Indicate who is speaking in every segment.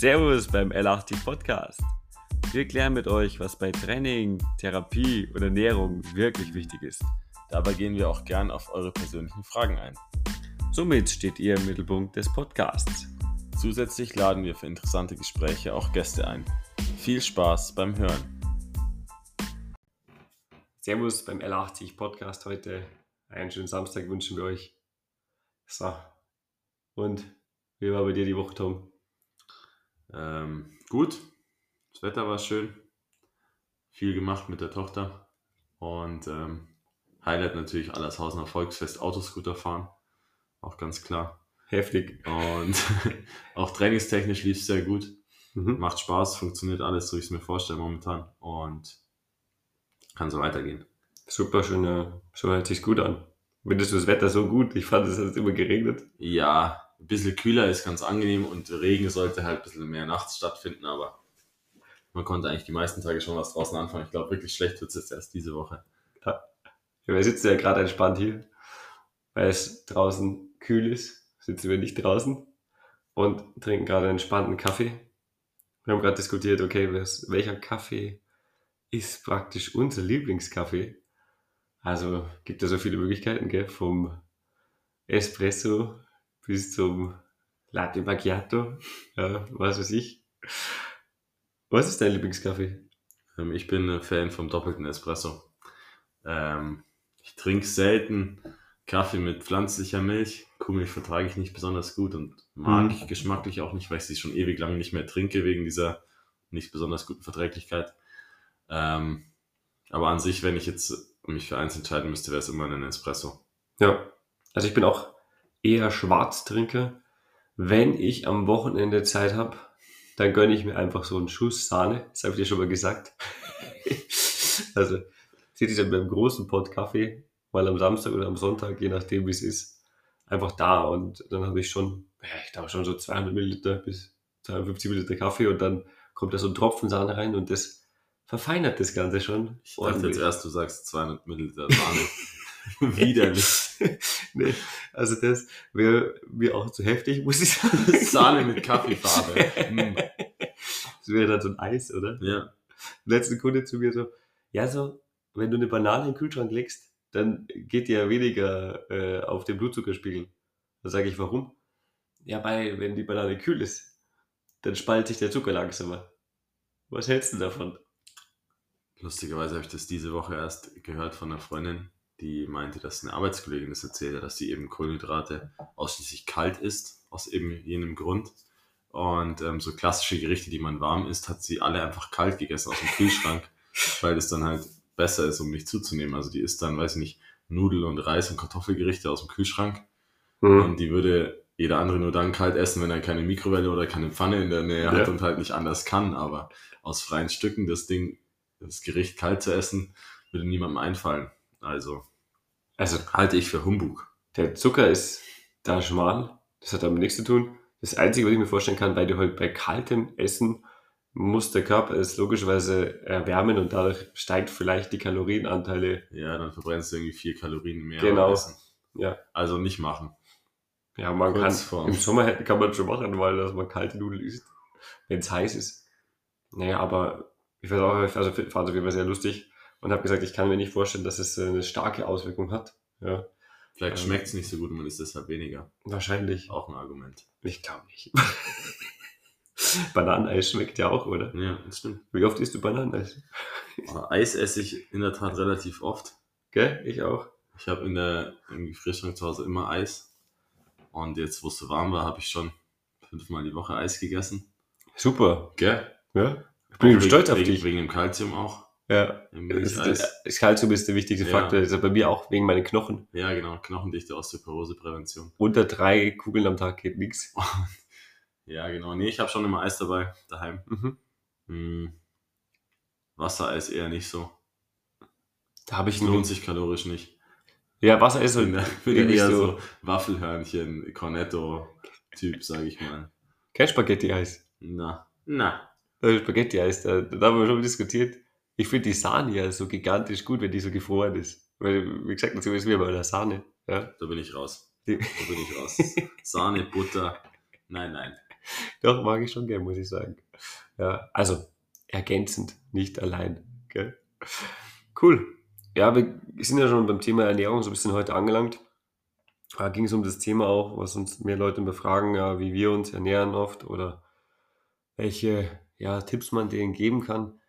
Speaker 1: Servus beim L80 Podcast. Wir klären mit euch, was bei Training, Therapie und Ernährung wirklich wichtig ist.
Speaker 2: Dabei gehen wir auch gern auf eure persönlichen Fragen ein.
Speaker 1: Somit steht ihr im Mittelpunkt des Podcasts.
Speaker 2: Zusätzlich laden wir für interessante Gespräche auch Gäste ein. Viel Spaß beim Hören.
Speaker 1: Servus beim L80 Podcast heute. Einen schönen Samstag wünschen wir euch. So. Und wie war bei dir die Woche, Tom?
Speaker 2: Ähm, gut, das Wetter war schön. Viel gemacht mit der Tochter. Und ähm, Highlight natürlich alles Hausener Volksfest Autoscooter fahren. Auch ganz klar.
Speaker 1: Heftig.
Speaker 2: Und auch trainingstechnisch lief es sehr gut.
Speaker 1: Mhm.
Speaker 2: Macht Spaß, funktioniert alles, so wie ich es mir vorstelle momentan. Und kann so weitergehen.
Speaker 1: Super, schön. So hört sich gut an. Findest du das Wetter so gut? Ich fand, es hat immer geregnet.
Speaker 2: Ja, ein bisschen kühler ist ganz angenehm und Regen sollte halt ein bisschen mehr nachts stattfinden, aber man konnte eigentlich die meisten Tage schon was draußen anfangen. Ich glaube, wirklich schlecht wird es jetzt erst diese Woche.
Speaker 1: Ja, wir sitzen ja gerade entspannt hier, weil es draußen kühl ist. Sitzen wir nicht draußen und trinken gerade einen entspannten Kaffee. Wir haben gerade diskutiert, okay, welcher Kaffee ist praktisch unser Lieblingskaffee? Also gibt es so viele Möglichkeiten, gell? Vom Espresso bis zum Latte Macchiato, ja, was weiß ich. Was ist dein Lieblingskaffee?
Speaker 2: Ähm, ich bin ein Fan vom doppelten Espresso. Ähm, ich trinke selten Kaffee mit pflanzlicher Milch. Kuhmilch vertrage ich nicht besonders gut und mag
Speaker 1: Mhm.
Speaker 2: ich geschmacklich auch nicht, weil ich sie schon ewig lang nicht mehr trinke wegen dieser nicht besonders guten Verträglichkeit. Ähm, aber an sich, wenn ich jetzt mich für eins entscheiden müsste, wäre es immer ein Espresso.
Speaker 1: Ja, also ich bin auch eher Schwarztrinker. Wenn ich am Wochenende Zeit habe, dann gönne ich mir einfach so einen Schuss Sahne. Das habe ich dir schon mal gesagt. also sitze ich dann beim großen Pott Kaffee, mal am Samstag oder am Sonntag, je nachdem wie es ist, einfach da. Und dann habe ich schon, ja, ich glaube schon so 200 Milliliter bis 250 Milliliter Kaffee und dann kommt da so ein Tropfen Sahne rein und das verfeinert das Ganze schon.
Speaker 2: Ich dachte
Speaker 1: ordentlich.
Speaker 2: jetzt erst, du sagst 200 Milliliter Sahne. Widerlich.
Speaker 1: nee, also das wäre mir auch zu heftig, muss ich sagen.
Speaker 2: Sahne mit Kaffeefarbe. Mm.
Speaker 1: Das wäre dann so ein Eis, oder?
Speaker 2: Ja,
Speaker 1: Letzte Kunde zu mir so, ja so, wenn du eine Banane in den Kühlschrank legst, dann geht die ja weniger äh, auf den Blutzuckerspiegel. Da sage ich, warum? Ja, weil wenn die Banane kühl ist, dann spaltet sich der Zucker langsamer. Was hältst du davon?
Speaker 2: Lustigerweise habe ich das diese Woche erst gehört von einer Freundin, die meinte, dass eine Arbeitskollegin das erzählt hat, dass sie eben Kohlenhydrate ausschließlich kalt isst, aus eben jenem Grund. Und ähm, so klassische Gerichte, die man warm isst, hat sie alle einfach kalt gegessen aus dem Kühlschrank, weil es dann halt besser ist, um nicht zuzunehmen. Also die isst dann, weiß ich nicht, Nudel und Reis und Kartoffelgerichte aus dem Kühlschrank.
Speaker 1: Mhm.
Speaker 2: Und die würde jeder andere nur dann kalt essen, wenn er keine Mikrowelle oder keine Pfanne in der Nähe hat
Speaker 1: Ja.
Speaker 2: und halt nicht anders kann. Aber aus freien Stücken das Ding, das Gericht kalt zu essen, würde niemandem einfallen. Also
Speaker 1: Also
Speaker 2: halte ich für Humbug.
Speaker 1: der Zucker ist da schmal, das hat damit nichts zu tun. Das Einzige, was ich mir vorstellen kann, weil du halt bei kaltem Essen muss der Körper es logischerweise erwärmen und dadurch steigt vielleicht die Kalorienanteile.
Speaker 2: Ja, dann verbrennst du irgendwie vier Kalorien mehr.
Speaker 1: Genau.
Speaker 2: Essen.
Speaker 1: Ja,
Speaker 2: Also nicht machen.
Speaker 1: ja man
Speaker 2: Kurz
Speaker 1: kann
Speaker 2: vorm-
Speaker 1: im Sommer kann man schon machen, weil dass man kalte Nudeln isst, wenn es heiß ist. Naja, aber ich weiß auch, also fand es auf jeden Fall sehr lustig und habe gesagt, ich kann mir nicht vorstellen, dass es äh, eine starke Auswirkung hat. Ja,
Speaker 2: Vielleicht
Speaker 1: Ähm.
Speaker 2: schmeckt es nicht so gut und man isst deshalb weniger.
Speaker 1: wahrscheinlich.
Speaker 2: Auch ein Argument.
Speaker 1: Ich glaube nicht. Bananeneis schmeckt ja auch, oder?
Speaker 2: Ja, das stimmt.
Speaker 1: Wie oft isst du Bananeneis?
Speaker 2: Aber Eis esse ich in der Tat relativ oft.
Speaker 1: Gell? Ich auch.
Speaker 2: Ich habe in der im Gefrierschrank zu Hause immer Eis. Und jetzt, wo es so warm war, habe ich schon fünfmal die Woche Eis gegessen.
Speaker 1: Super.
Speaker 2: Gell?
Speaker 1: Ja. Ich bin
Speaker 2: Auch
Speaker 1: stolz
Speaker 2: wegen,
Speaker 1: auf dich.
Speaker 2: Wegen dem Kalzium auch.
Speaker 1: Ja.
Speaker 2: Im
Speaker 1: Das, das, das Kalzium ist der wichtigste
Speaker 2: Ja.
Speaker 1: Faktor. Das ist bei mir auch wegen meinen Knochen.
Speaker 2: Ja, genau. Knochendichte Osteoporoseprävention.
Speaker 1: Unter drei Kugeln am Tag geht nichts.
Speaker 2: Ja, genau. Nee, ich habe schon immer Eis dabei, daheim.
Speaker 1: Mhm.
Speaker 2: Hm. Wassereis eher nicht so.
Speaker 1: Da habe ich
Speaker 2: Es lohnt sich kalorisch nicht.
Speaker 1: Ja, Wasser ist
Speaker 2: bin,
Speaker 1: halt
Speaker 2: bin
Speaker 1: irgendwie
Speaker 2: eher
Speaker 1: so.
Speaker 2: so Waffelhörnchen, Cornetto-Typ, sage ich mal.
Speaker 1: Kein Spaghetti-Eis.
Speaker 2: Na, na.
Speaker 1: Äh, Spaghetti-Eis, da, da haben wir schon diskutiert. Ich finde die Sahne ja so gigantisch gut, wenn die so gefroren ist. Weil, wie gesagt, so ist wie bei der Sahne. Ja.
Speaker 2: Da bin ich raus. Da bin ich raus. Sahne, Butter. Nein, nein.
Speaker 1: Doch, mag ich schon gern, muss ich sagen. Ja, also ergänzend, nicht allein. Gell? Cool. Ja, wir sind ja schon beim Thema Ernährung so ein bisschen heute angelangt. Da ging es um das Thema auch, was uns mehr Leute befragen, ja, wie wir uns ernähren oft oder welche ja, Tipps man denen geben kann,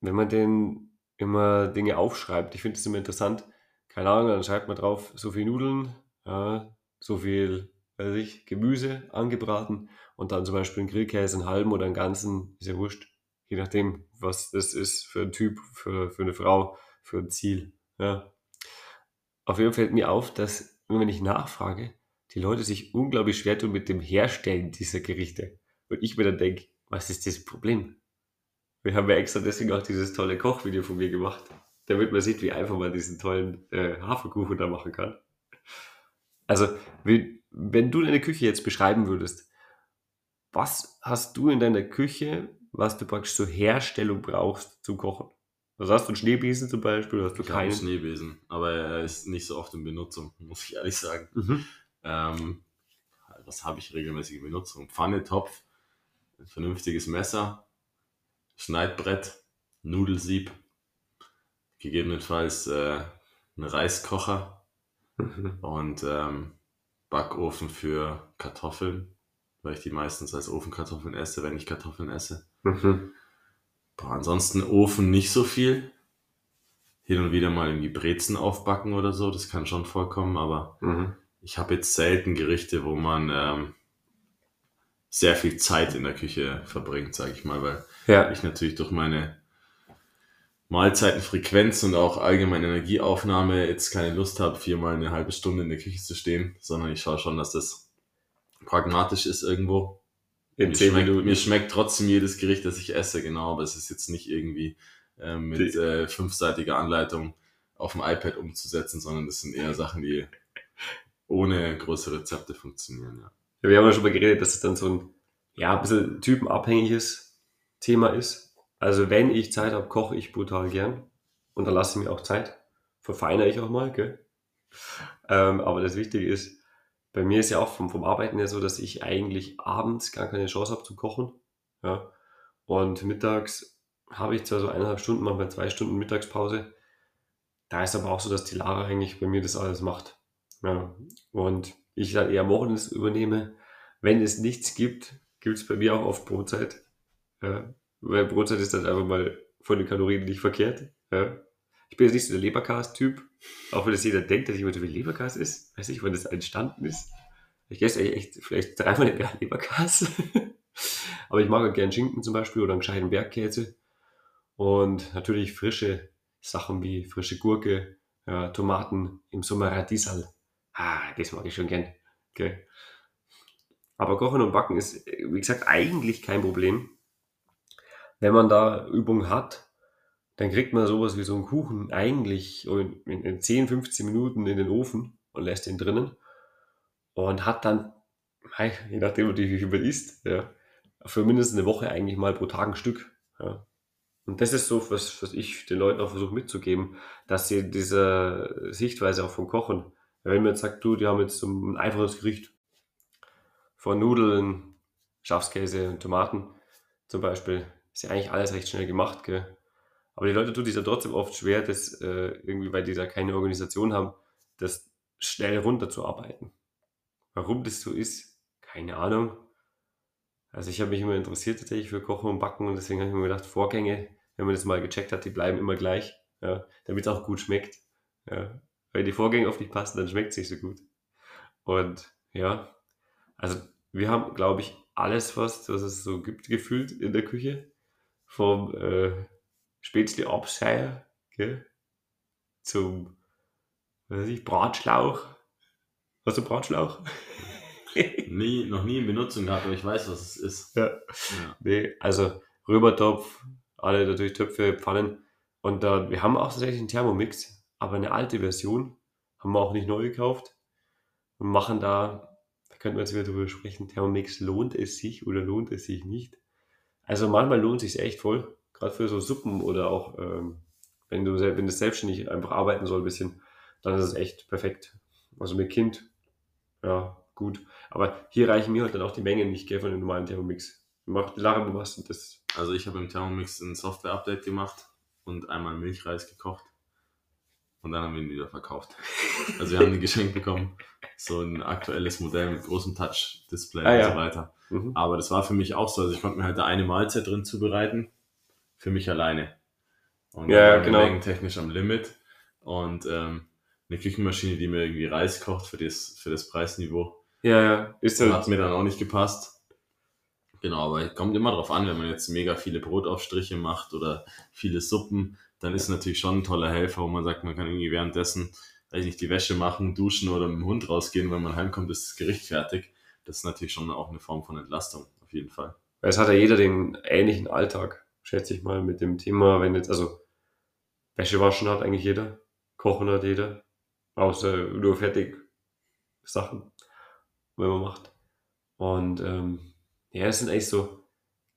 Speaker 1: wenn man denen immer Dinge aufschreibt. Ich finde es immer interessant. Keine Ahnung, dann schreibt man drauf, so viel Nudeln, ja, so viel weiß ich, Gemüse angebraten und dann zum Beispiel einen Grillkäse, einen halben oder einen ganzen, ist ja wurscht. Je nachdem, was das ist für ein Typ, für, für eine Frau, für ein Ziel. Ja. Auf jeden Fall fällt mir auf, dass, wenn ich nachfrage, die Leute sich unglaublich schwer tun mit dem Herstellen dieser Gerichte. Und ich mir dann denke, was ist das Problem? Wir haben ja extra deswegen auch dieses tolle Kochvideo von mir gemacht, damit man sieht, wie einfach man diesen tollen äh, Haferkuchen da machen kann. Also, wenn du deine Küche jetzt beschreiben würdest, was hast du in deiner Küche, was du praktisch zur Herstellung brauchst zum Kochen? Also hast du einen Schneebesen zum Beispiel? Hast du
Speaker 2: Ich habe einen
Speaker 1: keinen?
Speaker 2: Schneebesen, aber er ist nicht so oft in Benutzung, muss ich ehrlich sagen.
Speaker 1: Mhm.
Speaker 2: Ähm, was habe ich regelmäßig in Benutzung? Pfanne, Topf, ein vernünftiges Messer, Schneidbrett, Nudelsieb, gegebenenfalls äh, ein Reiskocher
Speaker 1: Mhm.
Speaker 2: und ähm, Backofen für Kartoffeln, weil ich die meistens als Ofenkartoffeln esse, wenn ich Kartoffeln esse.
Speaker 1: Mhm.
Speaker 2: Boah, ansonsten Ofen nicht so viel. Hin und wieder mal irgendwie Brezen aufbacken oder so, das kann schon vorkommen, aber
Speaker 1: Mhm.
Speaker 2: ich habe jetzt selten Gerichte, wo man ähm, sehr viel Zeit in der Küche verbringt, sage ich mal, weil
Speaker 1: Ja.
Speaker 2: ich natürlich durch meine Mahlzeitenfrequenz und auch allgemeine Energieaufnahme jetzt keine Lust habe, viermal eine halbe Stunde in der Küche zu stehen, sondern ich schaue schon, dass das pragmatisch ist irgendwo.
Speaker 1: In
Speaker 2: Mir schmeckt,
Speaker 1: Minuten.
Speaker 2: mir schmeckt trotzdem jedes Gericht, das ich esse, genau, aber es ist jetzt nicht irgendwie ähm, mit äh, fünfseitiger Anleitung auf dem iPad umzusetzen, sondern das sind eher Sachen, die ohne große Rezepte funktionieren. Ja.
Speaker 1: Wir haben ja schon mal geredet, dass es dann so ein, ja, ein bisschen typenabhängiges Thema ist. Also wenn ich Zeit habe, koche ich brutal gern. Und dann lasse ich mir auch Zeit. Verfeinere ich auch mal, gell? Ähm, aber das Wichtige ist, bei mir ist ja auch vom, vom Arbeiten her so, dass ich eigentlich abends gar keine Chance habe zu kochen. Ja. Und mittags habe ich zwar so eineinhalb Stunden, manchmal zwei Stunden Mittagspause. Da ist aber auch so, dass die Lara eigentlich bei mir das alles macht. Ja. Und ich dann eher morgens übernehme. Wenn es nichts gibt, gibt es bei mir auch oft Brotzeit. Ja. Weil Brotzeit ist dann einfach mal von den Kalorien nicht verkehrt. Ja. Ich bin jetzt nicht so der Leberkas-Typ, auch wenn das jeder denkt, dass ich immer so viel Leberkas ist. Weiß nicht, wann das entstanden ist. Ich esse echt vielleicht dreimal im Jahr Leberkas. Aber ich mag auch gern Schinken zum Beispiel oder einen gescheiten Bergkäse. Und natürlich frische Sachen wie frische Gurke, ja, Tomaten, im Sommer Radieserl. Ah, das mag ich schon gern. Okay. Aber Kochen und Backen ist, wie gesagt, eigentlich kein Problem. Wenn man da Übung hat, dann kriegt man sowas wie so einen Kuchen eigentlich in, in, in 10, 15 Minuten in den Ofen und lässt ihn drinnen und hat dann, je nachdem natürlich, wie viel man isst, ja, für mindestens eine Woche eigentlich mal pro Tag ein Stück. Ja. Und das ist so, was, was ich den Leuten auch versuche mitzugeben, dass sie diese Sichtweise auch vom Kochen, wenn man jetzt sagt, du, die haben jetzt so ein einfaches Gericht von Nudeln, Schafskäse und Tomaten zum Beispiel, ist ja eigentlich alles recht schnell gemacht, gell? Aber die Leute tun sich ja trotzdem oft schwer, das äh, irgendwie, weil die da keine Organisation haben, das schnell runterzuarbeiten. Warum das so ist, keine Ahnung. Also ich habe mich immer interessiert tatsächlich für Kochen und Backen und deswegen habe ich mir gedacht, Vorgänge, wenn man das mal gecheckt hat, die bleiben immer gleich, ja, damit es auch gut schmeckt. Ja. Wenn die Vorgänge oft nicht passen, dann schmeckt es nicht so gut. Und ja, also wir haben, glaube ich, alles, was, was es so gibt, gefühlt in der Küche. Vom äh, Spätzle Abscheier, gell? Zum, was weiß ich, Bratschlauch. Hast du Bratschlauch?
Speaker 2: Nie, noch nie in Benutzung gehabt, aber ich weiß, was es ist.
Speaker 1: Ja.
Speaker 2: Ja.
Speaker 1: Nee, also Römertopf, alle natürlich Töpfe, Pfannen. Und da, wir haben auch tatsächlich einen Thermomix, aber eine alte Version. Haben wir auch nicht neu gekauft. Und machen da, da könnten wir jetzt wieder drüber sprechen, Thermomix, lohnt es sich oder lohnt es sich nicht? Also manchmal lohnt es sich echt voll. Gerade für so Suppen oder auch, ähm, wenn du wenn das selbstständig einfach arbeiten soll ein bisschen, dann ist es echt perfekt. Also mit Kind, ja, gut. Aber hier reichen mir halt dann auch die Mengen nicht, gell, von dem normalen Thermomix. Macht Lache, du machst das.
Speaker 2: Also ich habe im Thermomix ein Software-Update gemacht und einmal Milchreis gekocht. Und dann haben wir ihn wieder verkauft. Also wir haben ihn geschenkt bekommen. So ein aktuelles Modell mit großem Touch-Display
Speaker 1: Ah,
Speaker 2: und
Speaker 1: ja.
Speaker 2: so weiter.
Speaker 1: Mhm.
Speaker 2: Aber das war für mich auch so. Also ich konnte mir halt da eine Mahlzeit drin zubereiten. Für mich alleine. Und
Speaker 1: Ja,
Speaker 2: dann
Speaker 1: genau.
Speaker 2: mengentechnisch am Limit. Und ähm, eine Küchenmaschine, die mir irgendwie Reis kocht für das, für das Preisniveau.
Speaker 1: Ja, ja. Ist
Speaker 2: Das hat mir dann auch nicht gepasst. Genau, aber es kommt immer drauf an, wenn man jetzt mega viele Brotaufstriche macht oder viele Suppen, dann ist natürlich schon ein toller Helfer, wo man sagt, man kann irgendwie währenddessen, weiß ich nicht, die Wäsche machen, duschen oder mit dem Hund rausgehen, wenn man heimkommt, ist das Gericht fertig. Das ist natürlich schon auch eine Form von Entlastung, auf jeden Fall.
Speaker 1: es hat ja jeder den ähnlichen Alltag, schätze ich mal, mit dem Thema, wenn jetzt, also Wäsche waschen hat eigentlich jeder, kochen hat jeder, außer nur fertig Sachen, wenn man macht. Und ähm, ja, es sind eigentlich so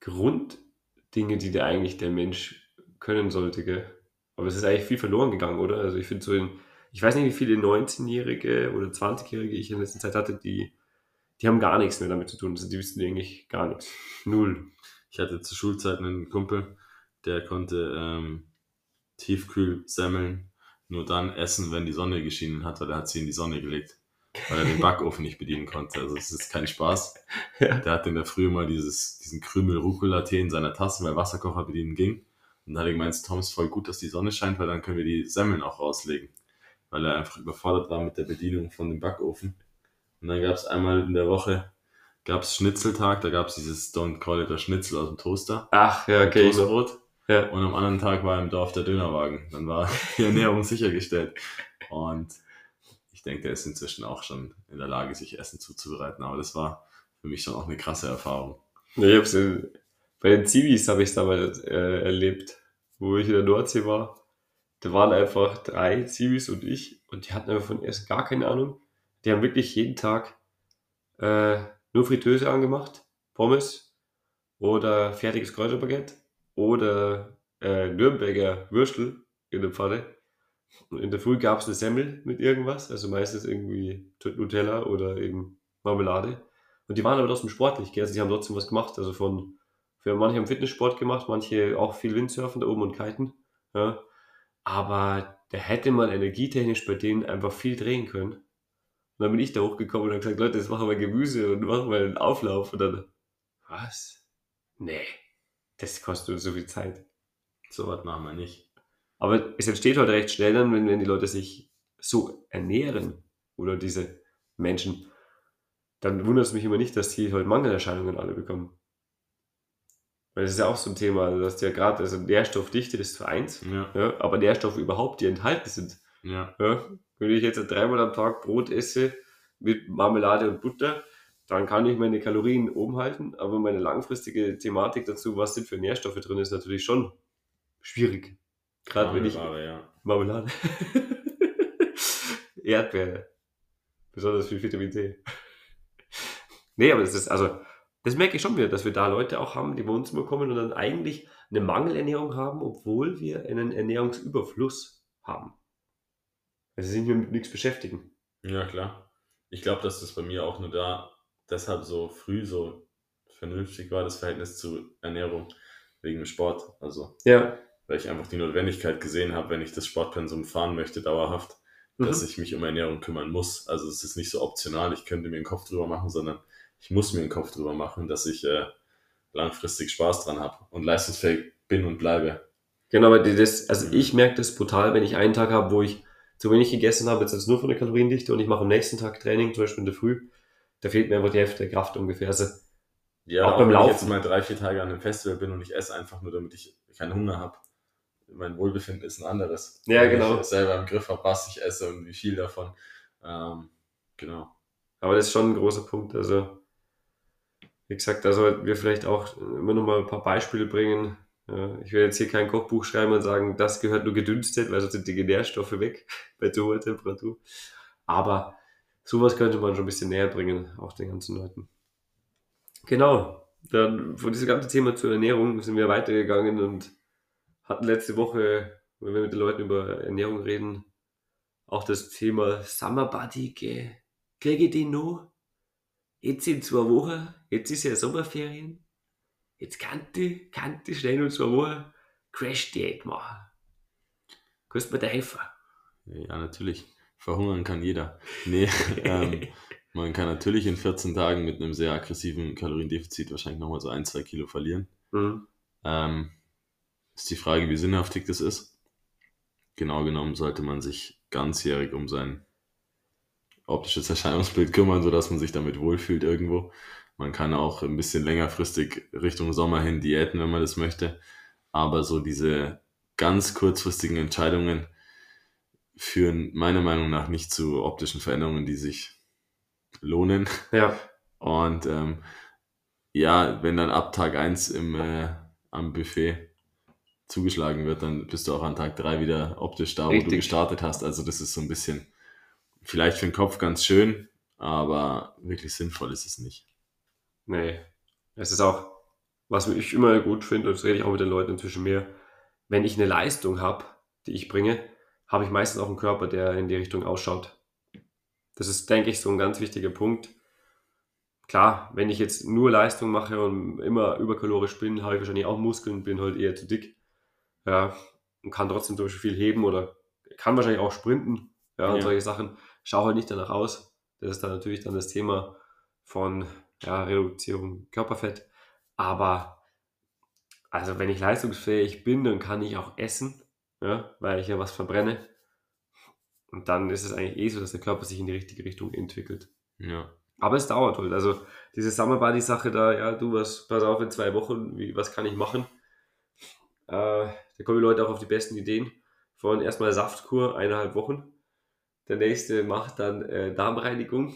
Speaker 1: Grunddinge, die der eigentlich der Mensch können sollte, gell? Aber es ist eigentlich viel verloren gegangen, oder? Also ich finde so in, ich weiß nicht, wie viele 19-Jährige oder 20-Jährige ich in letzter Zeit hatte, die, die haben gar nichts mehr damit zu tun. Also die wissen eigentlich gar nichts. Null.
Speaker 2: Ich hatte zur Schulzeit einen Kumpel, der konnte ähm, Tiefkühlsemmeln nur dann essen, wenn die Sonne geschienen hat, weil er hat sie in die Sonne gelegt, weil er den Backofen nicht bedienen konnte. Also es ist kein Spaß.
Speaker 1: Ja.
Speaker 2: Der hatte in der Früh mal dieses, diesen Krümel Rucola-Tee in seiner Tasse, weil Wasserkocher bedienen ging. Und dann hat er gemeint, Tom ist voll gut, dass die Sonne scheint, weil dann können wir die Semmeln auch rauslegen. Weil er einfach überfordert war mit der Bedienung von dem Backofen. Und dann gab es einmal in der Woche gab's Schnitzeltag, da gab es dieses Don't Call It a Schnitzel aus dem Toaster.
Speaker 1: Ach, ja, okay.
Speaker 2: Toastbrot.
Speaker 1: Ja.
Speaker 2: Und am anderen Tag war im Dorf der Dönerwagen. Dann war die Ernährung sichergestellt. Und ich denke, der ist inzwischen auch schon in der Lage, sich Essen zuzubereiten. Aber das war für mich schon auch eine krasse Erfahrung.
Speaker 1: Ja, ich hab's in, bei den Zivis habe ich es damals äh, erlebt, wo ich in der Nordsee war. Da waren einfach drei Zivis und ich und die hatten einfach von Essen gar keine Ahnung. Die haben wirklich jeden Tag äh, nur Fritteuse angemacht, Pommes oder fertiges Kräuterbaguette oder äh, Nürnberger Würstel in der Pfanne. Und in der Früh gab es eine Semmel mit irgendwas, also meistens irgendwie Nutella oder eben Marmelade. Und die waren aber trotzdem sportlich, also die haben trotzdem was gemacht. Also von, für manche haben Fitnesssport gemacht, manche auch viel Windsurfen da oben und Kiten. Ja. Aber da hätte man energietechnisch bei denen einfach viel drehen können. Und dann bin ich da hochgekommen und habe gesagt, Leute, jetzt machen wir Gemüse und machen wir einen Auflauf. Und dann, was? Nee, das kostet uns so viel Zeit.
Speaker 2: So was machen wir nicht.
Speaker 1: Aber es entsteht halt recht schnell dann, wenn, wenn die Leute sich so ernähren oder diese Menschen, dann wundert es mich immer nicht, dass die halt Mangelerscheinungen alle bekommen. Weil das ist ja auch so ein Thema, also dass ja gerade, also Nährstoffdichte ist zwar eins,
Speaker 2: Ja,
Speaker 1: ja, aber Nährstoffe überhaupt, die enthalten sind.
Speaker 2: ja.
Speaker 1: Ja, wenn ich jetzt dreimal am Tag Brot esse mit Marmelade und Butter, dann kann ich meine Kalorien oben halten, aber meine langfristige Thematik dazu, was sind für Nährstoffe drin, ist natürlich schon schwierig. Gerade wenn ich
Speaker 2: Marmelade, ja.
Speaker 1: Marmelade. Erdbeere. Besonders viel Vitamin C. nee, aber das ist, also, das merke ich schon wieder, dass wir da Leute auch haben, die bei uns immer kommen und dann eigentlich eine Mangelernährung haben, obwohl wir einen Ernährungsüberfluss haben. Also sind wir mit nichts beschäftigen.
Speaker 2: Ja, klar. Ich glaube, dass das bei mir auch nur da deshalb so früh so vernünftig war, das Verhältnis zu Ernährung wegen dem Sport. Also,
Speaker 1: Ja.
Speaker 2: weil ich einfach die Notwendigkeit gesehen habe, wenn ich das Sportpensum fahren möchte, dauerhaft, dass
Speaker 1: Mhm.
Speaker 2: ich mich um Ernährung kümmern muss. Also, es ist nicht so optional, ich könnte mir den Kopf drüber machen, sondern ich muss mir den Kopf drüber machen, dass ich äh, langfristig Spaß dran habe und leistungsfähig bin und bleibe.
Speaker 1: Genau, aber das, also
Speaker 2: Mhm.
Speaker 1: ich merke das brutal, wenn ich einen Tag habe, wo ich zu wenig gegessen habe, jetzt ist nur von der Kaloriendichte und ich mache am nächsten Tag Training, zum Beispiel in der Früh, da fehlt mir einfach die Hälfte der Kraft ungefähr. Also,
Speaker 2: Ja,
Speaker 1: Auch
Speaker 2: auch,
Speaker 1: beim
Speaker 2: wenn
Speaker 1: Laufen.
Speaker 2: ich jetzt mal drei, vier Tage an einem Festival bin und ich esse einfach nur, damit ich keinen Hunger habe. Mein Wohlbefinden ist ein anderes.
Speaker 1: Ja,
Speaker 2: Wenn
Speaker 1: genau.
Speaker 2: ich selber im Griff habe, was ich esse und wie viel davon. Ähm, genau.
Speaker 1: Aber das ist schon ein großer Punkt. Also, wie gesagt, da sollten wir vielleicht auch immer noch mal ein paar Beispiele bringen. Ich will jetzt hier kein Kochbuch schreiben und sagen, das gehört nur gedünstet, weil sonst sind die Nährstoffe weg bei zu hoher Temperatur. Aber sowas könnte man schon ein bisschen näher bringen, auch den ganzen Leuten. Genau. Dann von diesem ganzen Thema zur Ernährung sind wir weitergegangen und hatten letzte Woche, wenn wir mit den Leuten über Ernährung reden, auch das Thema Summer Body. Kriege ich den noch? jetzt in zwei Wochen, jetzt ist ja Sommerferien, jetzt kann ich schnell in zwei Wochen Crash-Diät machen. Kannst mir da helfen?
Speaker 2: Ja, natürlich. Verhungern kann jeder. Nee, ähm, man kann natürlich in 14 Tagen mit einem sehr aggressiven Kaloriendefizit wahrscheinlich nochmal so ein, zwei Kilo verlieren.
Speaker 1: Mhm.
Speaker 2: Ähm, ist die Frage, wie sinnhaftig das ist. Genau genommen sollte man sich ganzjährig um sein optisches Erscheinungsbild kümmern, sodass man sich damit wohlfühlt irgendwo. Man kann auch ein bisschen längerfristig Richtung Sommer hin diäten, wenn man das möchte. Aber so diese ganz kurzfristigen Entscheidungen führen meiner Meinung nach nicht zu optischen Veränderungen, die sich lohnen.
Speaker 1: Ja.
Speaker 2: Und ähm, ja, wenn dann ab Tag 1 im, äh, am Buffet zugeschlagen wird, dann bist du auch an Tag 3 wieder optisch da, wo
Speaker 1: Richtig.
Speaker 2: du gestartet hast. Also das ist so ein bisschen vielleicht für den Kopf ganz schön, aber wirklich sinnvoll ist es nicht.
Speaker 1: Nee. Es ist auch, was ich immer gut finde, und das rede ich auch mit den Leuten inzwischen mehr, wenn ich eine Leistung habe, die ich bringe, habe ich meistens auch einen Körper, der in die Richtung ausschaut. Das ist, denke ich, so ein ganz wichtiger Punkt. Klar, wenn ich jetzt nur Leistung mache und immer überkalorisch bin, habe ich wahrscheinlich auch Muskeln, bin halt eher zu dick. Ja, und kann trotzdem zum Beispiel viel heben oder kann wahrscheinlich auch sprinten. Ja, und
Speaker 2: Ja.
Speaker 1: solche Sachen. Schau halt nicht danach aus. Das ist dann natürlich dann das Thema von ja, Reduzierung Körperfett. Aber also wenn ich leistungsfähig bin, dann kann ich auch essen, ja, weil ich ja was verbrenne. Und dann ist es eigentlich eh so, dass der Körper sich in die richtige Richtung entwickelt.
Speaker 2: Ja.
Speaker 1: Aber es dauert halt. Also diese Summer Body Sache da, ja, du was, pass auf, in zwei Wochen, wie, was kann ich machen? Äh, da kommen die Leute auch auf die besten Ideen. Von erstmal Saftkur, eineinhalb Wochen. Der nächste macht dann äh, Darmreinigung.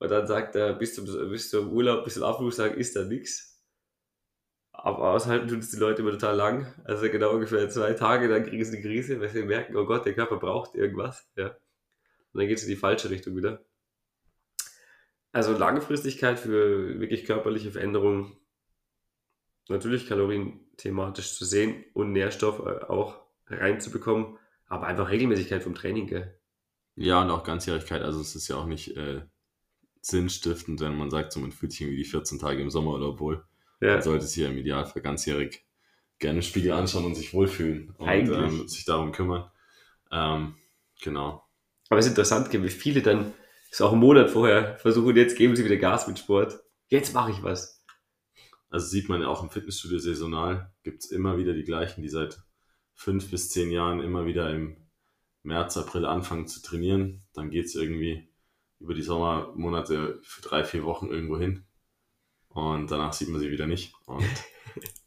Speaker 1: Und dann sagt er, bis zum, bis zum Urlaub, bis zum Abflugstag ist da nichts. Aber aushalten tun es die Leute immer total lang. Also genau ungefähr zwei Tage, dann kriegen sie eine Krise, weil sie merken, oh Gott, der Körper braucht irgendwas. Ja. Und dann geht es in die falsche Richtung wieder. Also Langfristigkeit für wirklich körperliche Veränderungen, natürlich Kalorien thematisch zu sehen und Nährstoff äh, auch reinzubekommen, aber einfach Regelmäßigkeit vom Training, gell?
Speaker 2: Ja, und auch Ganzjährigkeit. Also es ist ja auch nicht äh, sinnstiftend, wenn man sagt, so man fühlt sich irgendwie die 14 Tage im Sommerurlaub wohl.
Speaker 1: Ja,
Speaker 2: Man sollte sich ja im Idealfall ganzjährig gerne im Spiegel anschauen und sich wohlfühlen und ähm, sich darum kümmern. Ähm, genau.
Speaker 1: aber es ist interessant, wie viele dann so auch einen Monat vorher versuchen, jetzt geben sie wieder Gas mit Sport. Jetzt mache ich was.
Speaker 2: Also sieht man ja auch im Fitnessstudio saisonal, gibt es immer wieder die gleichen, die seit fünf bis zehn Jahren immer wieder im März, April anfangen zu trainieren. Dann geht es irgendwie über die Sommermonate für drei, vier Wochen irgendwo hin. Und danach sieht man sie wieder nicht. Und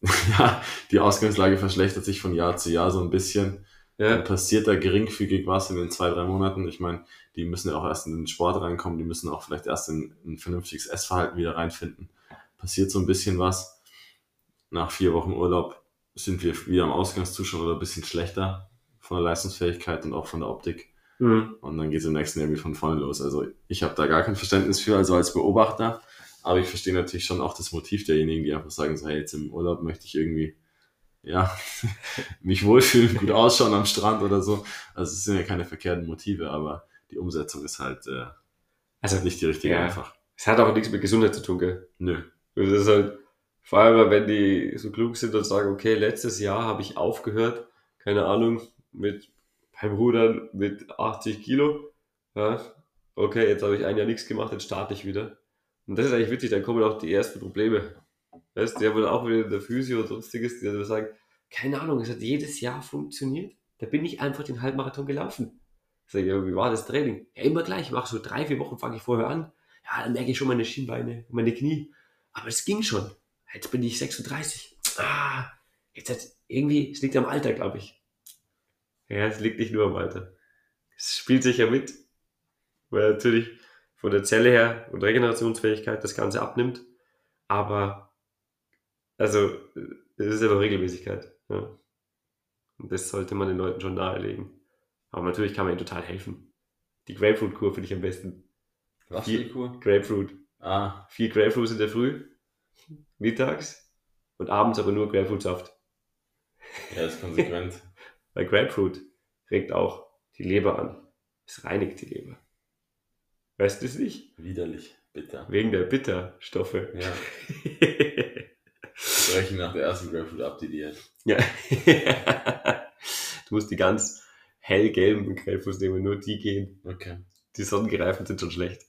Speaker 2: ja, die Ausgangslage verschlechtert sich von Jahr zu Jahr so ein bisschen. Dann
Speaker 1: Ja,
Speaker 2: passiert da geringfügig was in den zwei, drei Monaten. Ich meine, die müssen ja auch erst in den Sport reinkommen, die müssen auch vielleicht erst in ein vernünftiges Essverhalten wieder reinfinden. Passiert so ein bisschen was. Nach vier Wochen Urlaub sind wir wieder im Ausgangszustand oder ein bisschen schlechter von der Leistungsfähigkeit und auch von der Optik.
Speaker 1: Mhm.
Speaker 2: Und dann geht es im nächsten Jahr wieder von vorne los. Also ich habe da gar kein Verständnis für, also als Beobachter. Aber ich verstehe natürlich schon auch das Motiv derjenigen, die einfach sagen, so, hey, jetzt im Urlaub möchte ich irgendwie, ja, mich wohlfühlen, gut ausschauen am Strand oder so. Also es sind ja keine verkehrten Motive, aber die Umsetzung ist halt äh,
Speaker 1: also
Speaker 2: nicht die richtige
Speaker 1: Ja.
Speaker 2: einfach.
Speaker 1: es hat auch nichts mit Gesundheit zu tun, gell?
Speaker 2: Nö.
Speaker 1: Das ist halt, vor allem, wenn die so klug sind und sagen, okay, letztes Jahr habe ich aufgehört, keine Ahnung, mit beim Rudern mit 80 Kilo. Ja, okay, jetzt habe ich ein Jahr nichts gemacht, jetzt starte ich wieder. Und das ist eigentlich witzig, dann kommen auch die ersten Probleme. Weißt, die haben dann auch wieder der Physio und sonstiges, die dann sagen, keine Ahnung, es hat jedes Jahr funktioniert. Da bin ich einfach den Halbmarathon gelaufen. Ich, ja, wie war das Training? Ja, immer gleich, ich mache so drei, vier Wochen, fange ich vorher an. Ja, dann merke ich schon meine Schienbeine, meine Knie. Aber es ging schon. Jetzt bin ich 36. Ah, jetzt hat irgendwie, es liegt am Alter, glaube ich. Ja, es liegt nicht nur am Alter. Es spielt sich ja mit, weil natürlich von der Zelle her und Regenerationsfähigkeit das Ganze abnimmt. Aber, also, es ist aber Regelmäßigkeit. Ja. Und das sollte man den Leuten schon nahelegen. Aber natürlich kann man ihnen total helfen. Die Grapefruit-Kur finde ich am besten.
Speaker 2: Was
Speaker 1: für die
Speaker 2: Kur?
Speaker 1: Grapefruit.
Speaker 2: Ah,
Speaker 1: Vier Grapefruits in der Früh, mittags und abends aber nur Grapefruitsaft.
Speaker 2: ja, ist konsequent.
Speaker 1: Weil Grapefruit regt auch die Leber an. Es reinigt die Leber. Weißt du es nicht?
Speaker 2: Widerlich. Bitter.
Speaker 1: Wegen der Bitterstoffe.
Speaker 2: Ja. Brechen nach der ersten Grapefruit ab die Diät.
Speaker 1: Ja. du musst die ganz hellgelben Grapefruits nehmen, nur die gehen.
Speaker 2: Okay.
Speaker 1: Die sonnengereiften sind schon schlecht.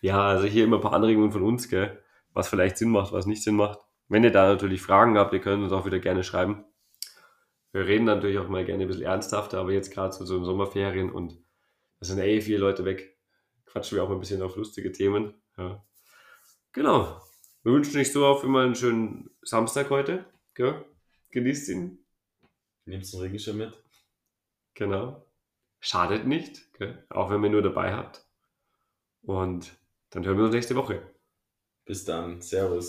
Speaker 1: Ja, also hier immer ein paar Anregungen von uns, gell? was vielleicht Sinn macht, was nicht Sinn macht. Wenn ihr da natürlich Fragen habt, ihr könnt uns auch wieder gerne schreiben. Wir reden natürlich auch mal gerne ein bisschen ernsthafter, aber jetzt gerade zu so in Sommerferien und da sind eh viele Leute weg, quatschen wir auch mal ein bisschen auf lustige Themen. Ja. Genau. Wir wünschen euch so auf immer einen schönen Samstag heute. Gell? Genießt ihn.
Speaker 2: Nimmst du einen Regenschirm mit?
Speaker 1: Genau. Schadet nicht, gell? auch wenn ihr nur dabei habt. Und dann hören wir uns nächste Woche.
Speaker 2: Bis dann. Servus.